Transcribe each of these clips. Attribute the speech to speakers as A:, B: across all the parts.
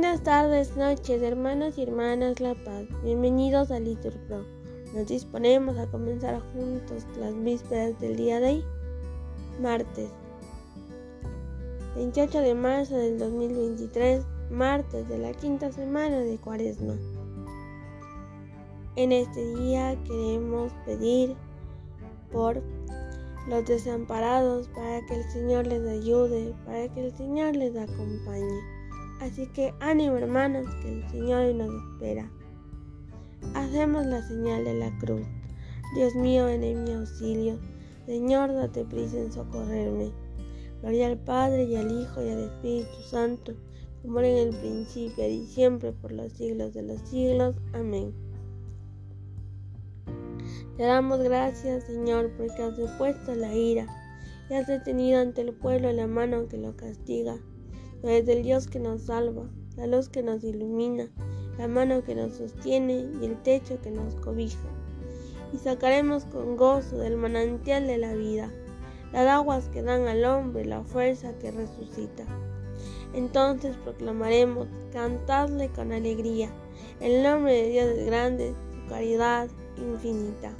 A: buenas tardes, noches, hermanos y hermanas La Paz. Bienvenidos a Litur Pro. Nos disponemos a comenzar juntos las vísperas del día de hoy, martes 28 de marzo del 2023, martes de la quinta semana de Cuaresma. En este día queremos pedir por los desamparados para que el Señor les ayude, para que el Señor les acompañe. Así que ánimo hermanos, que el Señor nos espera. Hacemos la señal de la cruz. Dios mío, ven en mi auxilio. Señor, date prisa en socorrerme. Gloria al Padre y al Hijo y al Espíritu Santo, como era en el principio y siempre por los siglos de los siglos. Amén. Te damos gracias, Señor, porque has depuesto la ira y has detenido ante el pueblo la mano que lo castiga Eres el Dios que nos salva, la luz que nos ilumina, la mano que nos sostiene y el techo que nos cobija. Y sacaremos con gozo del manantial de la vida las aguas que dan al hombre la fuerza que resucita. Entonces proclamaremos, cantadle con alegría, el nombre de Dios es grande, su caridad infinita.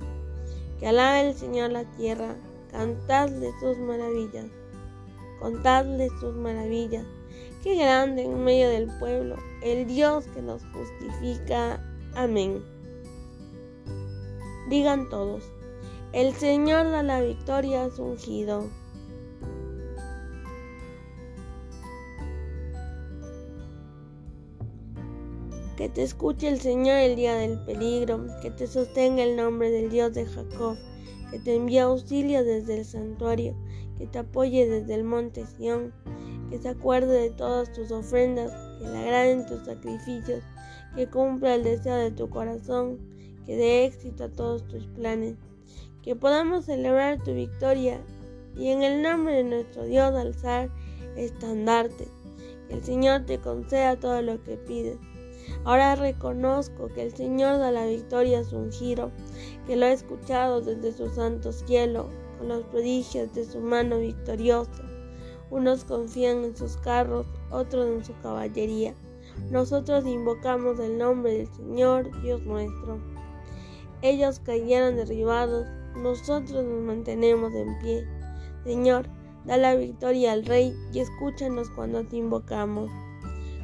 A: Que alabe el Señor la tierra, cantadle sus maravillas, contadle sus maravillas Qué grande en medio del pueblo, el Dios que nos justifica. Amén. Digan todos, el Señor da la victoria a su ungido. Que te escuche el Señor el día del peligro, que te sostenga el nombre del Dios de Jacob, que te envíe auxilio desde el santuario, que te apoye desde el monte Sión que se acuerde de todas tus ofrendas, que le agraden tus sacrificios, que cumpla el deseo de tu corazón, que dé éxito a todos tus planes, que podamos celebrar tu victoria y en el nombre de nuestro Dios alzar estandarte, que el Señor te conceda todo lo que pides. Ahora reconozco que el Señor da la victoria a su ungido, que lo ha escuchado desde su santo cielo, con los prodigios de su mano victoriosa. Unos confían en sus carros, otros en su caballería. Nosotros invocamos el nombre del Señor, Dios nuestro. Ellos cayeron derribados, nosotros nos mantenemos en pie. Señor, da la victoria al Rey y escúchanos cuando te invocamos.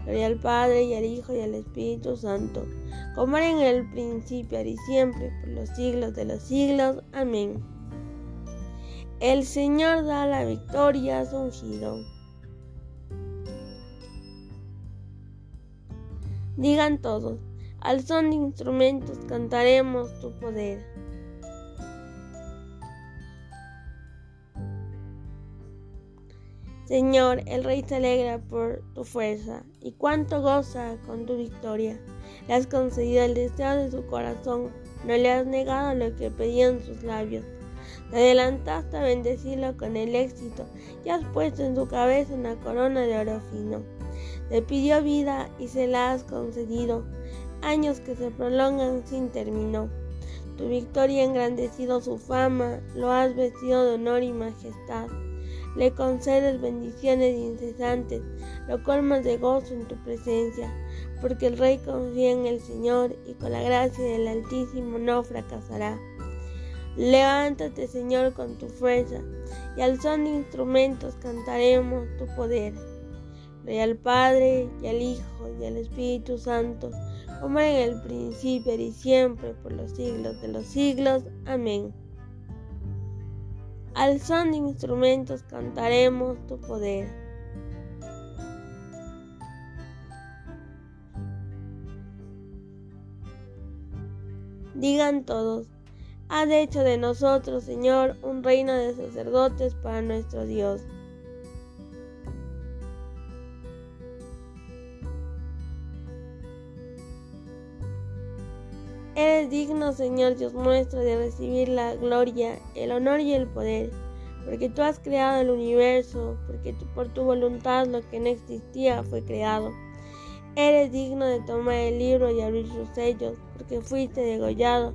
A: Gloria al Padre y al Hijo y al Espíritu Santo, como era en el principio, ahora y siempre, por los siglos de los siglos. Amén. El Señor da la victoria a su ungido. Digan todos, al son de instrumentos cantaremos tu poder. Señor, el Rey se alegra por tu fuerza y cuánto goza con tu victoria. Le has concedido el deseo de su corazón, no le has negado lo que pedían sus labios. Te adelantaste a bendecirlo con el éxito y has puesto en su cabeza una corona de oro fino. Le pidió vida y se la has concedido, años que se prolongan sin término. Tu victoria ha engrandecido su fama, lo has vestido de honor y majestad. Le concedes bendiciones incesantes, lo colmas de gozo en tu presencia, porque el Rey confía en el Señor y con la gracia del Altísimo no fracasará. Levántate, Señor, con tu fuerza, y al son de instrumentos cantaremos tu poder. Gloria al Padre, y al Hijo, y al Espíritu Santo, como en el principio y siempre, por los siglos de los siglos. Amén. Al son de instrumentos cantaremos tu poder. Digan todos, Has hecho de nosotros, Señor, un reino de sacerdotes para nuestro Dios. Eres digno, Señor Dios nuestro, de recibir la gloria, el honor y el poder, porque tú has creado el universo, porque por tu voluntad lo que no existía fue creado. Eres digno de tomar el libro y abrir sus sellos, porque fuiste degollado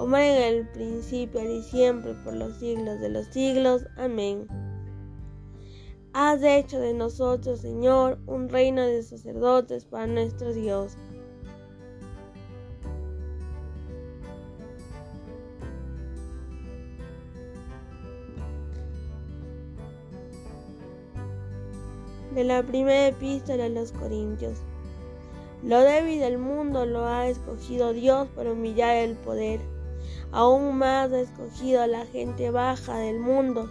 A: como en el principio y siempre por los siglos de los siglos. Amén. Has hecho de nosotros, Señor, un reino de sacerdotes para nuestro Dios. De la primera epístola a los Corintios. Lo débil del mundo lo ha escogido Dios para humillar el poder. Aún más ha escogido a la gente baja del mundo,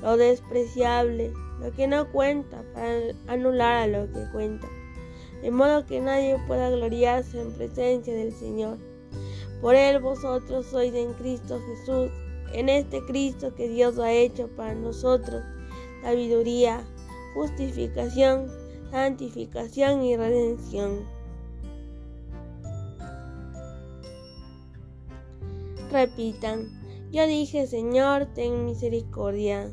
A: lo despreciable, lo que no cuenta, para anular a lo que cuenta. De modo que nadie pueda gloriarse en presencia del Señor. Por él vosotros sois en Cristo Jesús, en este Cristo que Dios ha hecho para nosotros, sabiduría, justificación, santificación y redención repitan, yo dije, Señor, ten misericordia.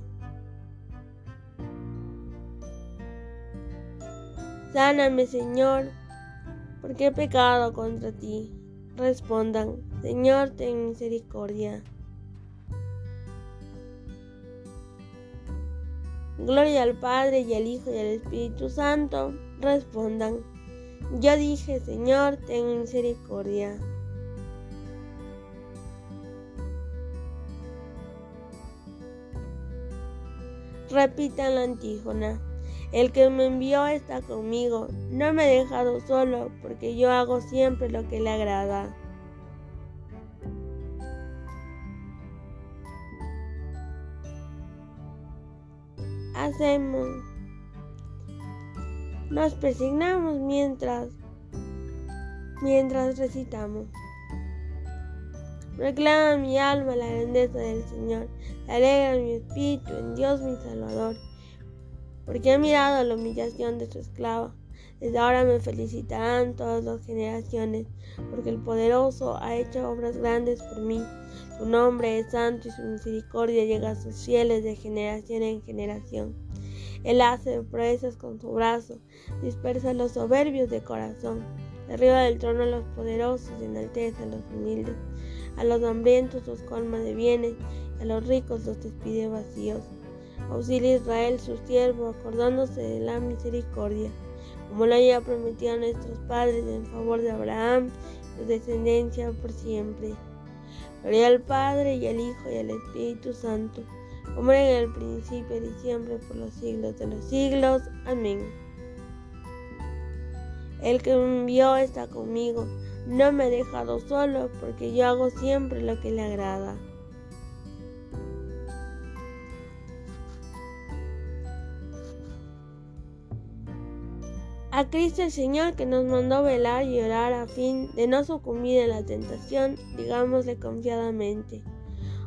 A: Sáname, Señor, porque he pecado contra ti. Respondan, Señor, ten misericordia. Gloria al Padre y al Hijo y al Espíritu Santo. Respondan, yo dije, Señor, ten misericordia. Repitan la antífona. El que me envió está conmigo, no me he dejado solo, porque yo hago siempre lo que le agrada. Hacemos. Nos persignamos mientras mientras recitamos. Reclama mi alma la grandeza del Señor. Alegra mi espíritu en Dios mi Salvador. Porque he mirado la humillación de su esclava. Desde ahora me felicitarán todas las generaciones, porque el poderoso ha hecho obras grandes por mí. Su nombre es santo y su misericordia llega a sus fieles de generación en generación. Él hace proezas con su brazo, dispersa a los soberbios de corazón. Arriba del trono a los poderosos y enaltece a los humildes. A los hambrientos los colma de bienes, a los ricos los despide vacíos. Auxilia Israel su siervo, acordándose de la misericordia, como lo había prometido a nuestros padres en favor de Abraham su descendencia por siempre. Gloria al Padre y al Hijo y al Espíritu Santo, como era en el principio y siempre por los siglos de los siglos. Amén. El que me envió está conmigo no me ha dejado solo porque yo hago siempre lo que le agrada. A Cristo el Señor que nos mandó velar y orar a fin de no sucumbir en la tentación, digámosle confiadamente,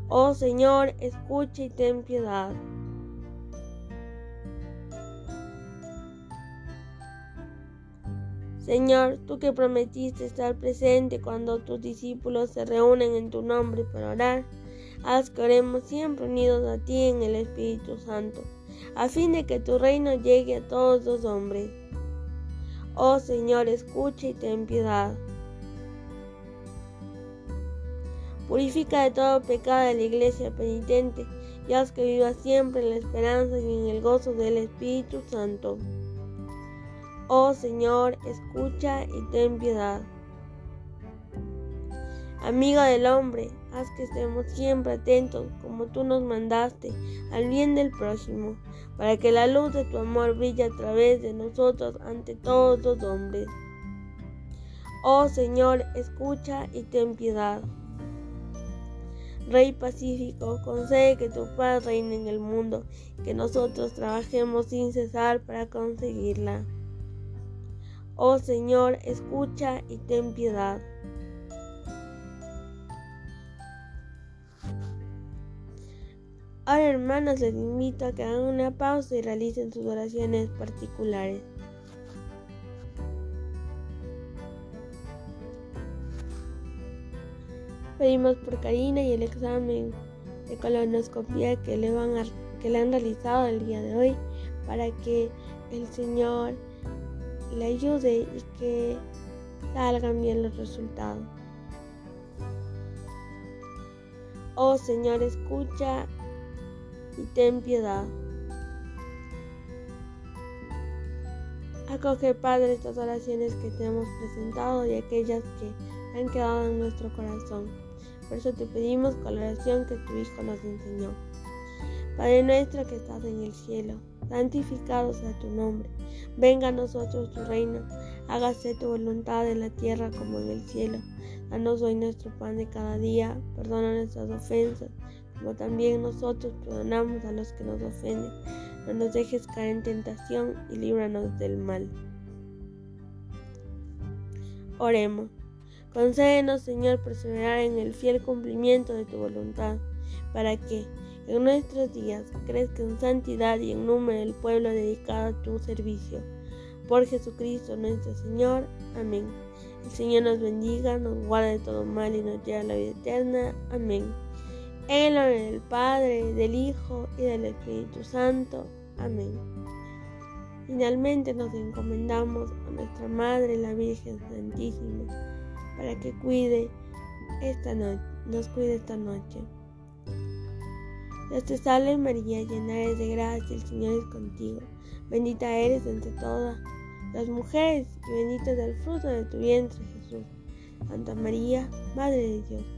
A: Oh Señor, escucha y ten piedad. Señor, tú que prometiste estar presente cuando tus discípulos se reúnen en tu nombre para orar, haz que oremos siempre unidos a ti en el Espíritu Santo, a fin de que tu reino llegue a todos los hombres. Oh Señor, escucha y ten piedad. Purifica de todo pecado a la iglesia penitente y haz que viva siempre en la esperanza y en el gozo del Espíritu Santo. Oh Señor, escucha y ten piedad. Amigo del hombre, haz que estemos siempre atentos, como tú nos mandaste, al bien del prójimo, para que la luz de tu amor brille a través de nosotros ante todos los hombres. Oh Señor, escucha y ten piedad. Rey pacífico, concede que tu paz reine en el mundo, que nosotros trabajemos sin cesar para conseguirla. Oh Señor, escucha y ten piedad. Ahora hermanos, les invito a que hagan una pausa y realicen sus oraciones particulares. Pedimos por Karina y el examen de colonoscopía que le, van que le han realizado el día de hoy para que el Señor le ayude y que salgan bien los resultados. Oh Señor, escucha y ten piedad. Acoge, Padre, estas oraciones que te hemos presentado y aquellas que han quedado en nuestro corazón. Por eso te pedimos con la oración que tu Hijo nos enseñó. Padre nuestro que estás en el cielo, santificado sea tu nombre. Venga a nosotros tu reino. Hágase tu voluntad en la tierra como en el cielo. Danos hoy nuestro pan de cada día. Perdona nuestras ofensas, como también nosotros perdonamos a los que nos ofenden no nos dejes caer en tentación y líbranos del mal. Oremos. Concédenos, Señor, perseverar en el fiel cumplimiento de tu voluntad, para que en nuestros días crezca en santidad y en número el pueblo dedicado a tu servicio. Por Jesucristo nuestro Señor. Amén. El Señor nos bendiga, nos guarde de todo mal y nos lleve a la vida eterna. Amén. En el nombre del Padre, del Hijo y del Espíritu Santo. Amén. Finalmente nos encomendamos a nuestra Madre, la Virgen Santísima, para que cuide esta noche, nos cuide esta noche. Dios te salve María, llena eres de gracia, el Señor es contigo. Bendita eres entre todas las mujeres y bendito es el fruto de tu vientre Jesús. Santa María, Madre de Dios,